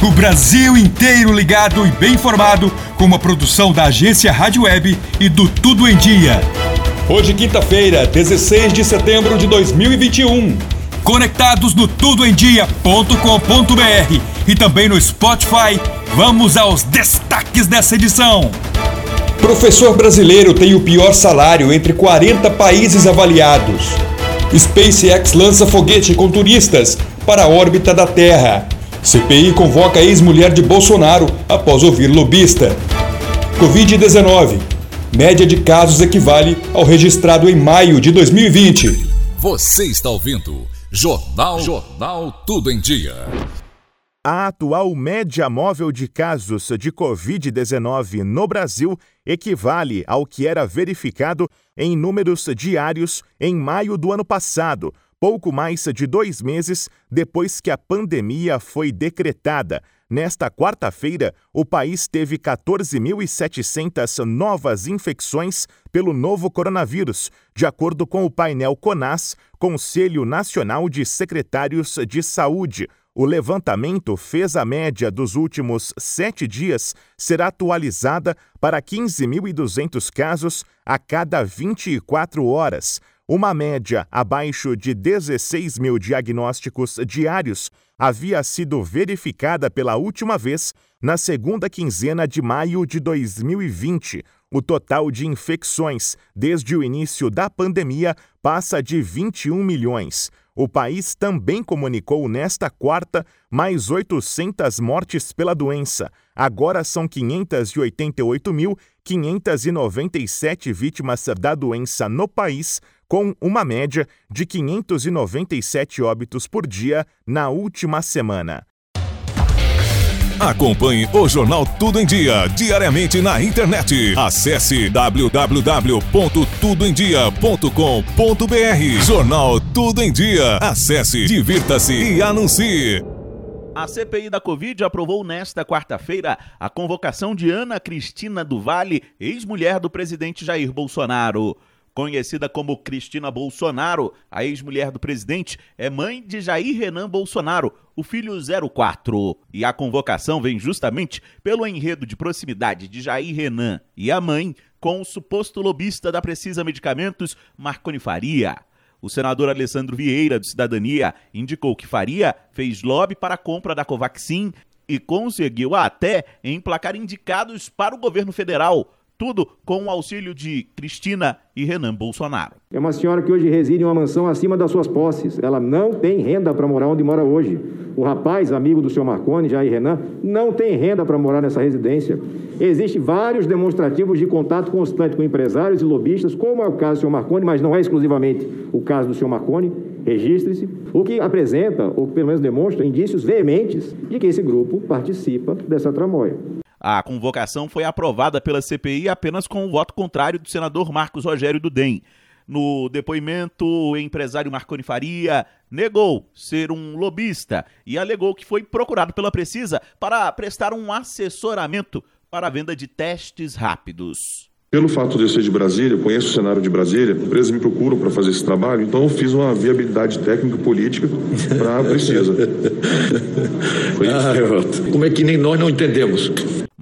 O Brasil inteiro ligado e bem informado com uma produção da agência Rádio Web e do Tudo em Dia. Hoje, quinta-feira, 16 de setembro de 2021. Conectados no tudoemdia.com.br e também no Spotify, vamos aos destaques dessa edição. Professor brasileiro tem o pior salário entre 40 países avaliados. SpaceX lança foguete com turistas para a órbita da Terra. CPI convoca ex-mulher de Bolsonaro após ouvir lobista. Covid-19. Média de casos equivale ao registrado em maio de 2020. Você está ouvindo Jornal Jornal Tudo em Dia. A atual média móvel de casos de Covid-19 no Brasil equivale ao que era verificado em números diários em maio do ano passado, pouco mais de dois meses depois que a pandemia foi decretada. Nesta quarta-feira, o país teve 14.700 novas infecções pelo novo coronavírus, de acordo com o painel CONAS, Conselho Nacional de Secretários de Saúde. O levantamento fez a média dos últimos sete dias ser atualizada para 15.200 casos a cada 24 horas. Uma média abaixo de 16 mil diagnósticos diários havia sido verificada pela última vez na segunda quinzena de maio de 2020. O total de infecções desde o início da pandemia passa de 21 milhões. O país também comunicou nesta quarta mais 800 mortes pela doença. Agora são 588.597 vítimas da doença no país, com uma média de 597 óbitos por dia na última semana. Acompanhe o Jornal Tudo em Dia diariamente na internet. Acesse www.tudoemdia.com.br. Jornal Tudo em Dia. Acesse, divirta-se e anuncie. A CPI da Covid aprovou nesta quarta-feira a convocação de Ana Cristina do Vale, ex-mulher do presidente Jair Bolsonaro. Conhecida como Cristina Bolsonaro, a ex-mulher do presidente é mãe de Jair Renan Bolsonaro, o filho 04. E a convocação vem justamente pelo enredo de proximidade de Jair Renan e a mãe com o suposto lobista da Precisa Medicamentos, Marconi Faria. O senador Alessandro Vieira, do Cidadania, indicou que Faria fez lobby para a compra da Covaxin e conseguiu até emplacar indicados para o governo federal tudo com o auxílio de Cristina e Renan Bolsonaro. É uma senhora que hoje reside em uma mansão acima das suas posses. Ela não tem renda para morar onde mora hoje. O rapaz, amigo do senhor Marconi, Jair Renan, não tem renda para morar nessa residência. Existem vários demonstrativos de contato constante com empresários e lobistas, como é o caso do senhor Marconi, mas não é exclusivamente o caso do senhor Marconi. Registre-se. O que apresenta, ou pelo menos demonstra, indícios veementes de que esse grupo participa dessa tramóia. A convocação foi aprovada pela CPI apenas com o voto contrário do senador Marcos Rogério do DEM. No depoimento, o empresário Marconi Faria negou ser um lobista e alegou que foi procurado pela Precisa para prestar um assessoramento para a venda de testes rápidos. Pelo fato de eu ser de Brasília, eu conheço o cenário de Brasília, empresas me procuram para fazer esse trabalho, então eu fiz uma viabilidade técnica política para a Precisa. Foi isso. Ah, como é que nem nós não entendemos?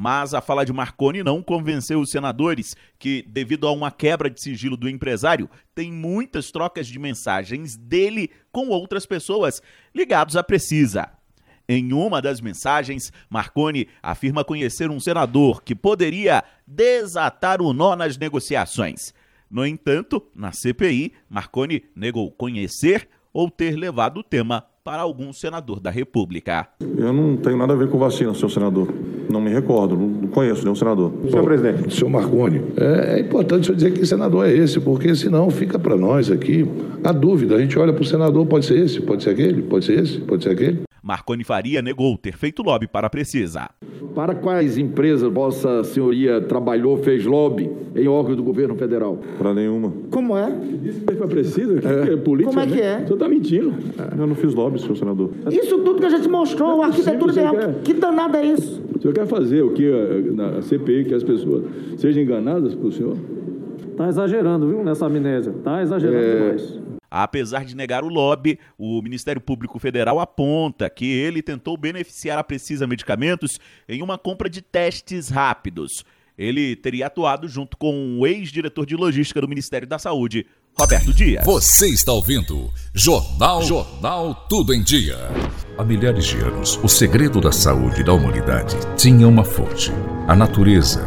Mas a fala de Marconi não convenceu os senadores que, devido a uma quebra de sigilo do empresário, tem muitas trocas de mensagens dele com outras pessoas ligados à Precisa. Em uma das mensagens, Marconi afirma conhecer um senador que poderia desatar o nó nas negociações. No entanto, na CPI, Marconi negou conhecer ou ter levado o tema para algum senador da República. Eu não tenho nada a ver com vacina, senhor senador. Não me recordo, não conheço nenhum senador. Senhor presidente. Senhor Marconi, é, é importante eu dizer que senador é esse, porque senão fica para nós aqui a dúvida. A gente olha para o senador, pode ser esse, pode ser aquele, pode ser esse, pode ser aquele. Marconi Faria negou ter feito lobby para a Precisa. Para quais empresas Vossa Senhoria trabalhou, fez lobby em órgãos do governo federal? Para nenhuma. Como é? Disse que foi preciso? Que é. é política, Como é que é? O senhor está mentindo. É. Eu não fiz lobby, senhor senador. Isso tudo que a gente mostrou, a arquitetura de Que danada é isso? O senhor quer fazer o que na CPI, que as pessoas sejam enganadas pelo senhor? Está exagerando, viu, nessa amnésia. Está exagerando é... demais. Apesar de negar o lobby, o Ministério Público Federal aponta que ele tentou beneficiar a Precisa Medicamentos em uma compra de testes rápidos. Ele teria atuado junto com o ex-diretor de logística do Ministério da Saúde, Roberto Dias. Você está ouvindo Jornal Jornal Tudo em Dia. Há milhares de anos, o segredo da saúde da humanidade tinha uma fonte: a natureza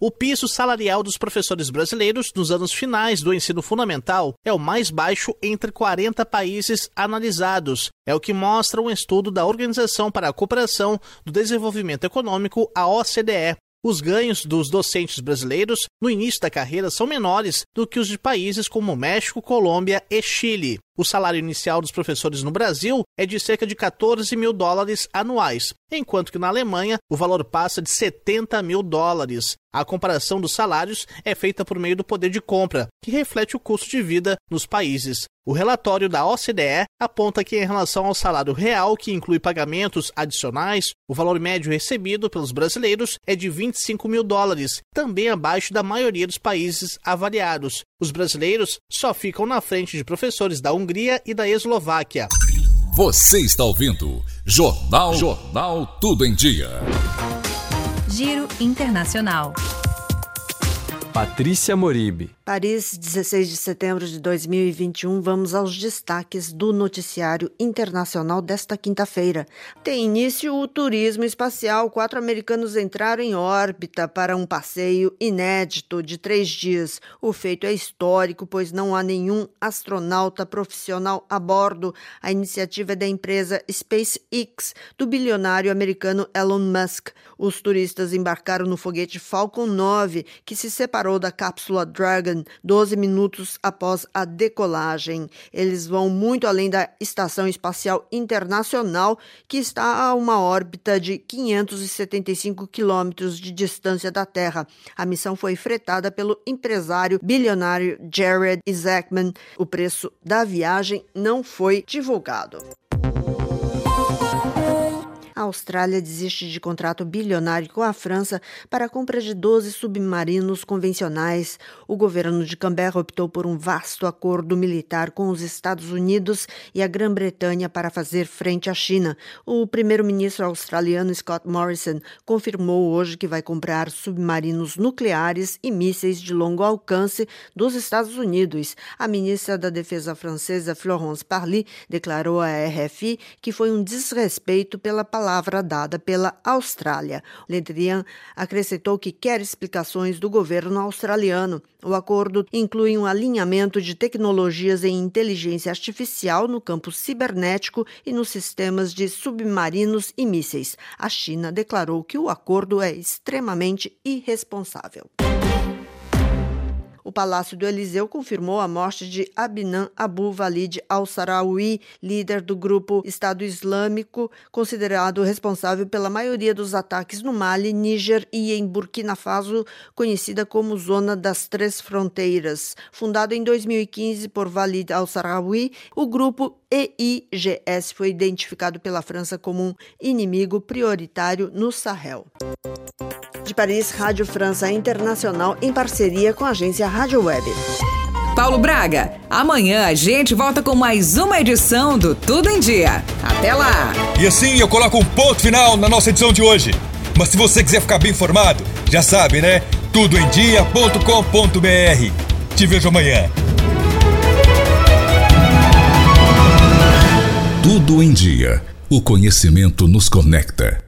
O piso salarial dos professores brasileiros nos anos finais do ensino fundamental é o mais baixo entre 40 países analisados. É o que mostra um estudo da Organização para a Cooperação do Desenvolvimento Econômico, a OCDE. Os ganhos dos docentes brasileiros no início da carreira são menores do que os de países como México, Colômbia e Chile. O salário inicial dos professores no Brasil é de cerca de 14 mil dólares anuais, enquanto que na Alemanha o valor passa de 70 mil dólares. A comparação dos salários é feita por meio do poder de compra, que reflete o custo de vida nos países. O relatório da OCDE aponta que, em relação ao salário real, que inclui pagamentos adicionais, o valor médio recebido pelos brasileiros é de 25 mil dólares, também abaixo da maioria dos países avaliados. Os brasileiros só ficam na frente de professores da Hungria e da Eslováquia. Você está ouvindo Jornal Jornal Tudo em Dia. Giro Internacional. Patrícia Moribe. Paris, 16 de setembro de 2021. Vamos aos destaques do noticiário internacional desta quinta-feira. Tem início o turismo espacial. Quatro americanos entraram em órbita para um passeio inédito de três dias. O feito é histórico, pois não há nenhum astronauta profissional a bordo. A iniciativa é da empresa SpaceX, do bilionário americano Elon Musk. Os turistas embarcaram no foguete Falcon 9, que se separou parou da cápsula Dragon 12 minutos após a decolagem. Eles vão muito além da Estação Espacial Internacional, que está a uma órbita de 575 quilômetros de distância da Terra. A missão foi fretada pelo empresário bilionário Jared Isaacman. O preço da viagem não foi divulgado. Austrália desiste de contrato bilionário com a França para a compra de 12 submarinos convencionais. O governo de Canberra optou por um vasto acordo militar com os Estados Unidos e a Grã-Bretanha para fazer frente à China. O primeiro-ministro australiano Scott Morrison confirmou hoje que vai comprar submarinos nucleares e mísseis de longo alcance dos Estados Unidos. A ministra da Defesa francesa Florence Parly declarou à RFI que foi um desrespeito pela palavra palavra dada pela Austrália. Le Drian acrescentou que quer explicações do governo australiano. O acordo inclui um alinhamento de tecnologias em inteligência artificial no campo cibernético e nos sistemas de submarinos e mísseis. A China declarou que o acordo é extremamente irresponsável. O Palácio do Eliseu confirmou a morte de Abnan Abu Walid al-Sarawi, líder do grupo Estado Islâmico, considerado responsável pela maioria dos ataques no Mali, Níger e em Burkina Faso, conhecida como Zona das Três Fronteiras. Fundado em 2015 por Walid al-Sarawi, o grupo EIGS foi identificado pela França como um inimigo prioritário no Sahel. De Paris, Rádio França Internacional em parceria com a agência Rádio Web. Paulo Braga, amanhã a gente volta com mais uma edição do Tudo em Dia. Até lá! E assim eu coloco um ponto final na nossa edição de hoje. Mas se você quiser ficar bem informado, já sabe, né? tudoemdia.com.br. Te vejo amanhã. Tudo em Dia. O conhecimento nos conecta.